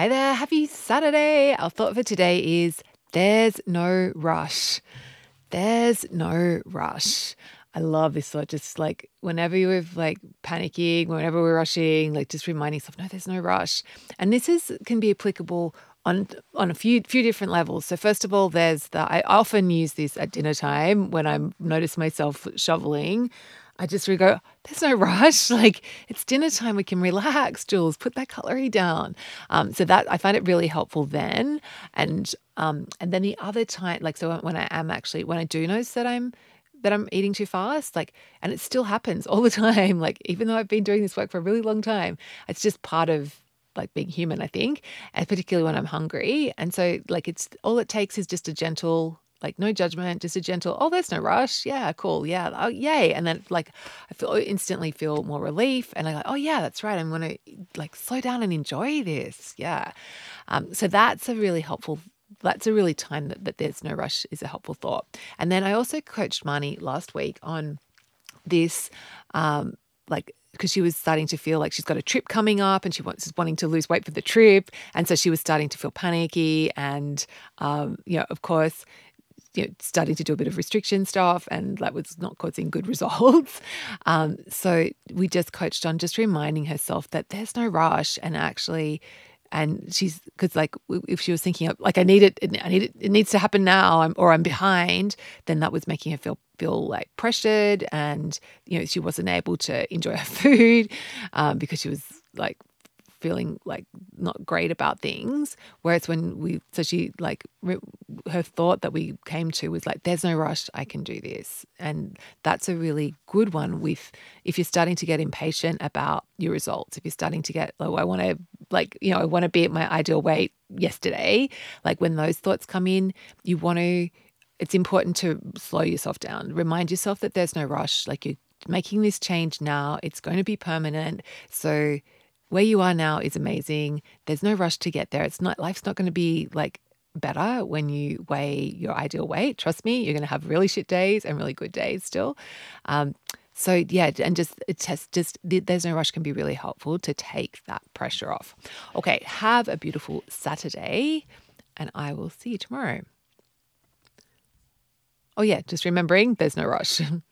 Hi there, happy Saturday. Our thought for today is there's no rush. There's no rush. I love this thought. Just like whenever you're like panicking, whenever we're rushing, like just reminding yourself, no, there's no rush. And this is can be applicable on on a few few different levels. So first of all, there's the I often use this at dinner time when I notice myself shoveling. I just really go, there's no rush. Like it's dinner time. We can relax, Jules. Put that cutlery down. Um, so that I find it really helpful then. And um, and then the other time, like so when I am actually when I do notice that I'm that I'm eating too fast, like, and it still happens all the time. Like even though I've been doing this work for a really long time, it's just part of like being human, I think, and particularly when I'm hungry. And so like it's all it takes is just a gentle like no judgment, just a gentle, oh, there's no rush. Yeah, cool. Yeah. Oh, yay. And then like I feel instantly feel more relief. And I go, oh yeah, that's right. I'm gonna like slow down and enjoy this. Yeah. Um, so that's a really helpful that's a really time that, that there's no rush is a helpful thought. And then I also coached Marnie last week on this um like because she was starting to feel like she's got a trip coming up and she wants wanting to lose weight for the trip and so she was starting to feel panicky and um, you know of course you know, starting to do a bit of restriction stuff, and that was not causing good results. Um, so we just coached on just reminding herself that there's no rush, and actually, and she's because like if she was thinking of like I need it, I need it, it needs to happen now, or I'm behind, then that was making her feel feel like pressured, and you know she wasn't able to enjoy her food um, because she was like feeling like not great about things. Whereas when we, so she like, her thought that we came to was like, there's no rush, I can do this. And that's a really good one with, if you're starting to get impatient about your results, if you're starting to get, oh, I want to, like, you know, I want to be at my ideal weight yesterday, like when those thoughts come in, you want to, it's important to slow yourself down. Remind yourself that there's no rush. Like you're making this change now, it's going to be permanent. So, where you are now is amazing. There's no rush to get there. It's not life's not going to be like better when you weigh your ideal weight. Trust me, you're going to have really shit days and really good days still. Um, so yeah, and just just just there's no rush can be really helpful to take that pressure off. Okay, have a beautiful Saturday, and I will see you tomorrow. Oh yeah, just remembering there's no rush.